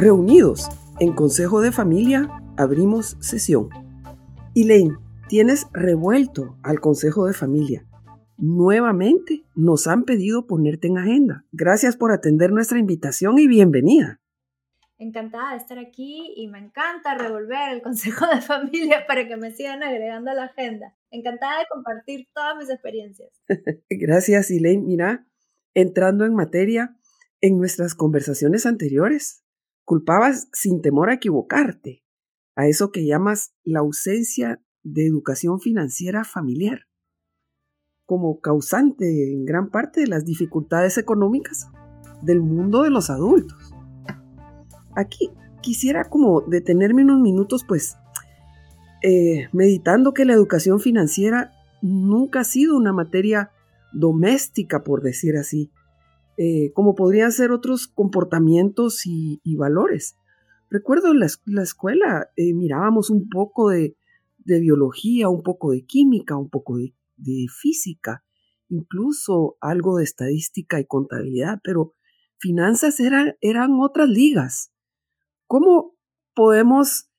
Reunidos en Consejo de Familia, abrimos sesión. Elaine, tienes revuelto al Consejo de Familia. Nuevamente nos han pedido ponerte en agenda. Gracias por atender nuestra invitación y bienvenida. Encantada de estar aquí y me encanta revolver el Consejo de Familia para que me sigan agregando a la agenda. Encantada de compartir todas mis experiencias. Gracias, Elaine. Mira, entrando en materia, en nuestras conversaciones anteriores, culpabas sin temor a equivocarte a eso que llamas la ausencia de educación financiera familiar como causante en gran parte de las dificultades económicas del mundo de los adultos. Aquí quisiera como detenerme unos minutos, pues, eh, meditando que la educación financiera nunca ha sido una materia doméstica, por decir así, eh, como podrían ser otros comportamientos y, valores. Recuerdo en la, escuela eh, mirábamos un poco de, biología, un poco de química, un poco de de física, incluso algo de estadística y contabilidad, pero finanzas eran, eran otras ligas. ¿Cómo podemos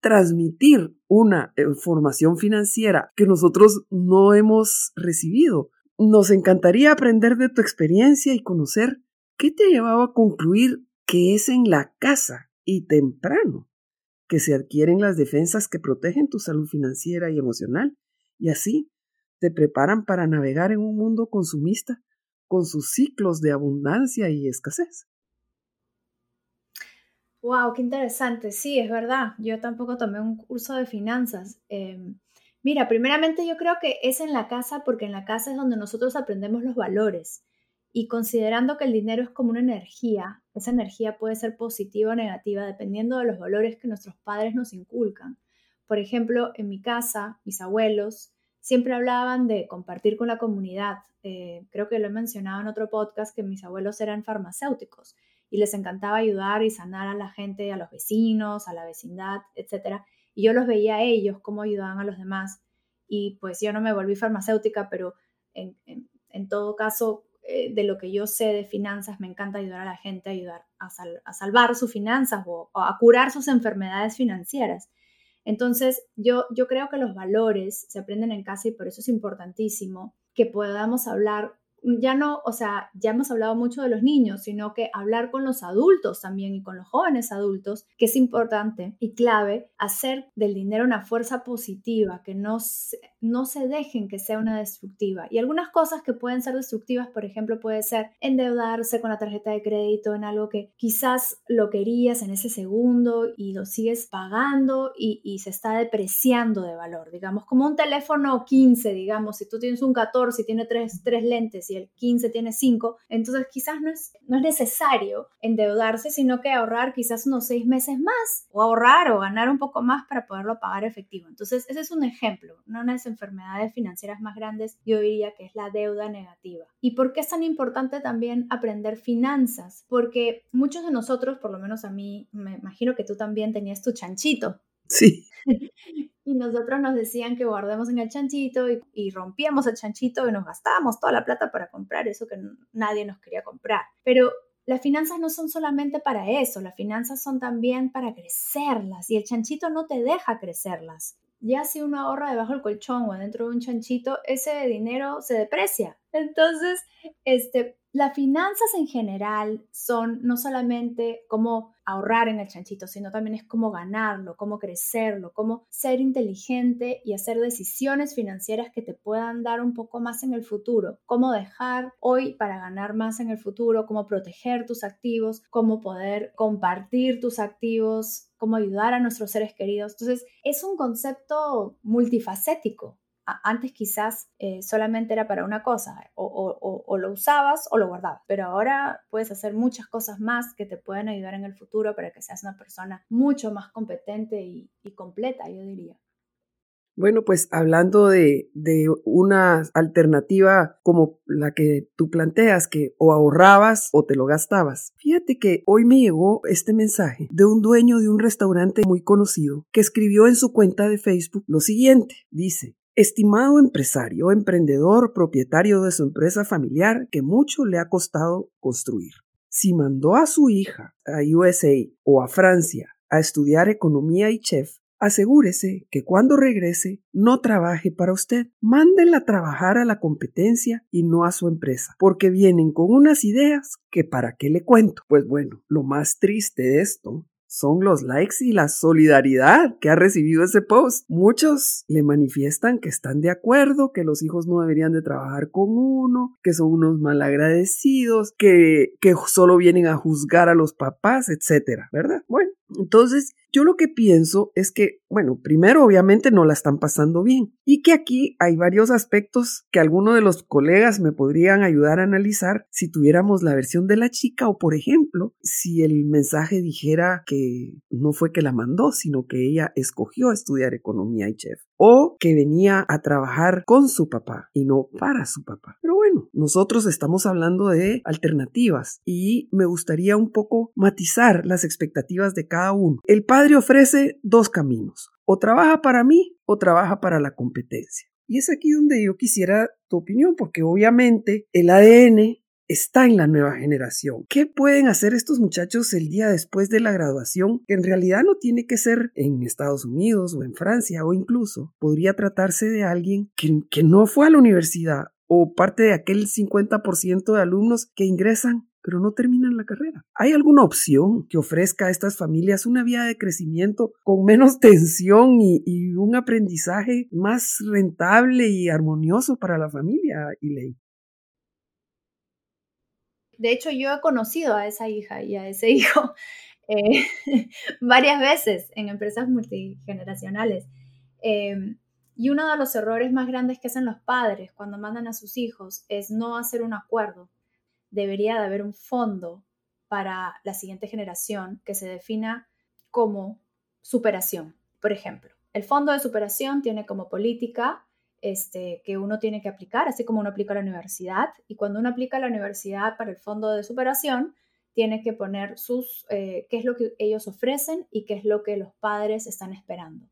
transmitir una eh, formación financiera que nosotros no hemos recibido? Nos encantaría aprender de tu experiencia y conocer qué te llevaba a concluir que es en la casa y temprano que se adquieren las defensas que protegen tu salud financiera y emocional y así te preparan para navegar en un mundo consumista con sus ciclos de abundancia y escasez. Wow, qué interesante. Sí, es verdad. Yo tampoco tomé un curso de finanzas. Em, mira, primeramente yo creo que es en la casa porque en la casa es donde nosotros aprendemos los valores. Y considerando que el dinero es como una energía, esa energía puede ser positiva o negativa dependiendo de los valores que nuestros padres nos inculcan. Por ejemplo, en mi casa, mis abuelos siempre hablaban de compartir con la comunidad. Eh, creo que lo he mencionado en otro podcast que mis abuelos eran farmacéuticos y les encantaba ayudar y sanar a la gente, a los vecinos, a la vecindad, etc. Y yo los veía a ellos, cómo ayudaban a los demás. Y pues yo no me volví farmacéutica, pero en, todo caso, eh, de lo que yo sé de finanzas, me encanta ayudar a la gente, ayudar a, a salvar sus finanzas o, o a curar sus enfermedades financieras. Entonces, yo, yo creo que los valores se aprenden en casa y por eso es importantísimo que podamos hablar ya no, o sea, ya hemos hablado mucho de los niños, sino que hablar con los adultos también y con los jóvenes adultos, que es importante y clave hacer del dinero una fuerza positiva, que no no se dejen que sea una destructiva. Y algunas cosas que pueden ser destructivas, por ejemplo, puede ser endeudarse con la tarjeta de crédito en algo que quizás lo querías en ese segundo y lo sigues pagando y, se está depreciando de valor, digamos, como un teléfono 15, digamos, si tú tienes un 14 y tiene tres, tres lentes y el 15 tiene 5, entonces quizás no es, no es necesario endeudarse, sino que ahorrar quizás unos 6 meses más o ahorrar o ganar un poco más para poderlo pagar efectivo. Entonces, ese es un ejemplo, de las enfermedades financieras más grandes, yo diría que es la deuda negativa. ¿Y por qué es tan importante también aprender finanzas? Porque muchos de nosotros, por lo menos a mí, me imagino que tú también tenías tu chanchito. Sí. Y nosotros nos decían que guardemos en el chanchito y, rompíamos el chanchito y nos gastábamos toda la plata para comprar eso que nadie nos quería comprar. Pero las finanzas no son solamente para eso, las finanzas son también para crecerlas y el chanchito no te deja crecerlas. Ya si uno ahorra debajo del colchón o dentro de un chanchito, ese dinero se deprecia. Entonces, este, las finanzas en general son no solamente cómo ahorrar en el chanchito, sino también es cómo ganarlo, cómo crecerlo, cómo ser inteligente y hacer decisiones financieras que te puedan dar un poco más en el futuro, cómo dejar hoy para ganar más en el futuro, cómo proteger tus activos, cómo poder compartir tus activos, cómo ayudar a nuestros seres queridos. Entonces, es un concepto multifacético antes quizás eh, solamente era para una cosa, o, lo usabas o lo guardabas, pero ahora puedes hacer muchas cosas más que te pueden ayudar en el futuro para que seas una persona mucho más competente y, completa, yo diría. Bueno, pues hablando de, de, una alternativa como la que tú planteas, que o ahorrabas o te lo gastabas. Fíjate que hoy me llegó este mensaje de un dueño de un restaurante muy conocido que escribió en su cuenta de Facebook lo siguiente. Dice, Estimado empresario, emprendedor, propietario de su empresa familiar que mucho le ha costado construir. si mandó a su hija a USA o a Francia a estudiar economía y chef, asegúrese que cuando regrese no trabaje para usted. Mándela a trabajar a la competencia y no a su empresa, porque vienen con unas ideas que para qué le cuento. Pues bueno, lo más triste de esto son los likes y la solidaridad que ha recibido ese post. Muchos le manifiestan que están de acuerdo, que los hijos no deberían de trabajar con uno, que son unos malagradecidos, que, que solo vienen a juzgar a los papás, etcétera, ¿verdad? Bueno, entonces yo lo que pienso es que, bueno, primero obviamente no la están pasando bien y que aquí hay varios aspectos que algunos de los colegas me podrían ayudar a analizar si tuviéramos la versión de la chica o, por ejemplo, si el mensaje dijera que no fue que la mandó, sino que ella escogió estudiar economía y chef o que venía a trabajar con su papá y no para su papá. Pero bueno, nosotros estamos hablando de alternativas y me gustaría un poco matizar las expectativas de cada uno. El padre ofrece dos caminos, o trabaja para mí o trabaja para la competencia. Y es aquí donde yo quisiera tu opinión, porque obviamente el ADN está en la nueva generación. ¿Qué pueden hacer estos muchachos el día después de la graduación? Que en realidad no tiene que ser en Estados Unidos o en Francia o incluso podría tratarse de alguien que, que no fue a la universidad o parte de aquel 50% de alumnos que ingresan pero no terminan la carrera. ¿Hay alguna opción que ofrezca a estas familias una vía de crecimiento con menos tensión y, un aprendizaje más rentable y armonioso para la familia, Elaine? De hecho, yo he conocido a esa hija y a ese hijo eh, varias veces en empresas multigeneracionales. Em, y uno de los errores más grandes que hacen los padres cuando mandan a sus hijos es no hacer un acuerdo debería de haber un fondo para la siguiente generación que se defina como superación. Por ejemplo, el fondo de superación tiene como política este, que uno tiene que aplicar, así como uno aplica a la universidad. Y cuando uno aplica a la universidad para el fondo de superación, tiene que poner sus, eh, qué es lo que ellos ofrecen y qué es lo que los padres están esperando.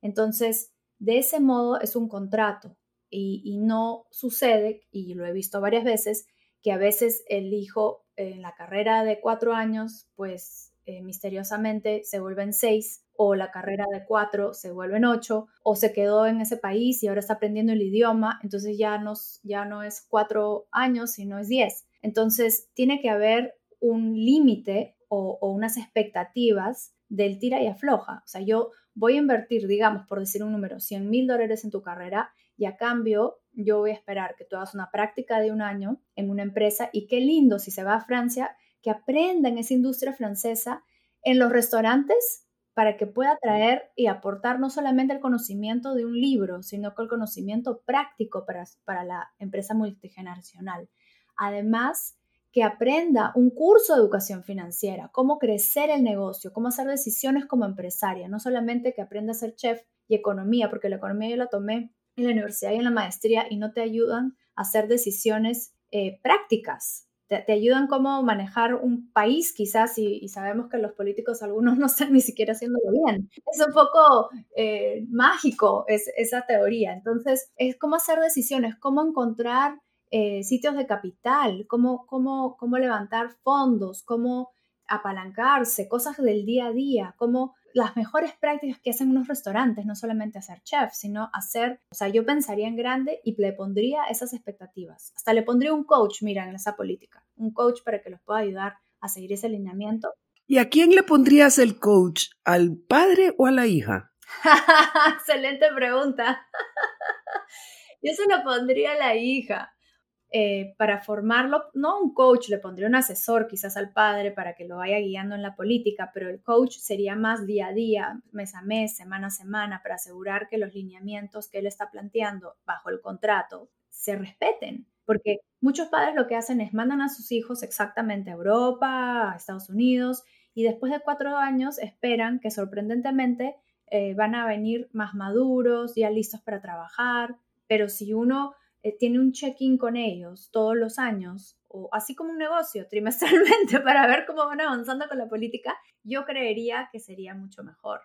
Entonces, de ese modo es un contrato y no sucede, y lo he visto varias veces, que a veces el hijo en la carrera de cuatro años, pues eh, misteriosamente se vuelven seis, o la carrera de cuatro se vuelven ocho, o se quedó en ese país y ahora está aprendiendo el idioma, entonces ya no, ya no es cuatro años, sino es diez. Entonces tiene que haber un límite o, o unas expectativas del tira y afloja. O sea, yo voy a invertir, digamos, por decir un número, 100 mil dólares en tu carrera y a cambio yo voy a esperar que tú hagas una práctica de un año en una empresa y qué lindo si se va a Francia, que aprenda en esa industria francesa en los restaurantes para que pueda traer y aportar no solamente el conocimiento de un libro, sino que el conocimiento práctico para, para la empresa multigeneracional. Además, que aprenda un curso de educación financiera, cómo crecer el negocio, cómo hacer decisiones como empresaria, no solamente que aprenda a ser chef y economía, porque la economía yo la tomé en la universidad y en la maestría y no te ayudan a hacer decisiones eh, prácticas. Te, ayudan cómo manejar un país quizás y, sabemos que los políticos algunos no están ni siquiera haciéndolo bien. Es un poco eh, mágico es, esa teoría. Entonces, es cómo hacer decisiones, cómo encontrar eh, sitios de capital, cómo, cómo, cómo levantar fondos, cómo apalancarse, cosas del día a día, cómo las mejores prácticas que hacen unos restaurantes, no solamente hacer chef, sino hacer, o sea, yo pensaría en grande y le pondría esas expectativas. Hasta le pondría un coach, mira, en esa política, un coach para que los pueda ayudar a seguir ese alineamiento. ¿Y a quién le pondrías el coach? ¿Al padre o a la hija? Excelente pregunta. yo se lo pondría a la hija. Eh, para formarlo, no un coach, le pondría un asesor quizás al padre para que lo vaya guiando en la política, pero el coach sería más día a día, mes a mes, semana a semana, para asegurar que los lineamientos que él está planteando bajo el contrato se respeten. Porque muchos padres lo que hacen es mandan a sus hijos exactamente a Europa, a Estados Unidos, y después de cuatro años esperan que sorprendentemente eh, van a venir más maduros, ya listos para trabajar, pero si uno eh, tiene un check-in con ellos todos los años, o así como un negocio trimestralmente para ver cómo van avanzando con la política, yo creería que sería mucho mejor.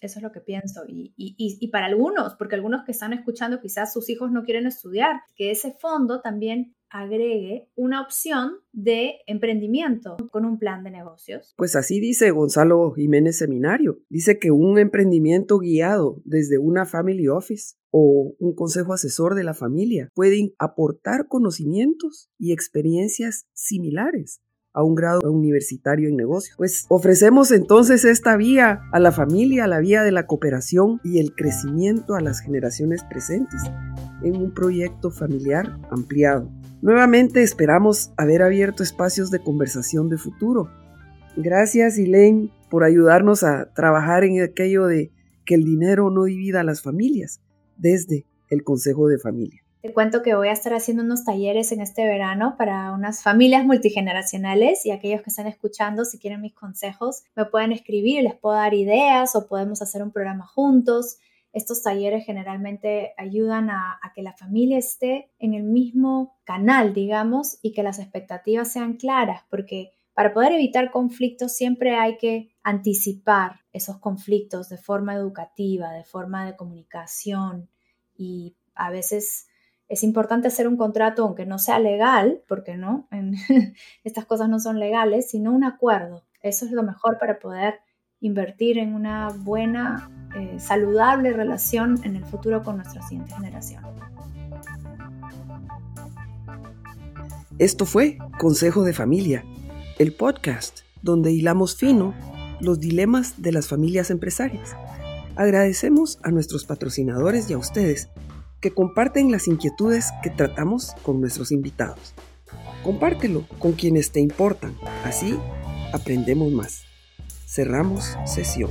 Eso es lo que pienso. Y, y, y, para algunos, porque algunos que están escuchando quizás sus hijos no quieren estudiar, que ese fondo también agregue una opción de emprendimiento con un plan de negocios. Pues así dice Gonzalo Jiménez Seminario. Dice que un emprendimiento guiado desde una family office o un consejo asesor de la familia puede aportar conocimientos y experiencias similares a un grado universitario en negocios. Pues ofrecemos entonces esta vía a la familia, la vía de la cooperación y el crecimiento a las generaciones presentes en un proyecto familiar ampliado. Nuevamente esperamos haber abierto espacios de conversación de futuro. Gracias, Elaine, por ayudarnos a trabajar en aquello de que el dinero no divida a las familias desde el Consejo de Familia. Te cuento que voy a estar haciendo unos talleres en este verano para unas familias multigeneracionales y aquellos que están escuchando, si quieren mis consejos, me pueden escribir, les puedo dar ideas o podemos hacer un programa juntos. Estos talleres generalmente ayudan a, a, que la familia esté en el mismo canal, digamos, y que las expectativas sean claras, porque para poder evitar conflictos siempre hay que anticipar esos conflictos de forma educativa, de forma de comunicación y a veces es importante hacer un contrato, aunque no sea legal, porque no, estas cosas no son legales, sino un acuerdo. Eso es lo mejor para poder invertir en una buena, eh, saludable relación en el futuro con nuestra siguiente generación. Esto fue Consejo de Familia, el podcast donde hilamos fino los dilemas de las familias empresarias. Agradecemos a nuestros patrocinadores y a ustedes que comparten las inquietudes que tratamos con nuestros invitados. Compártelo con quienes te importan, así aprendemos más. Cerramos sesión.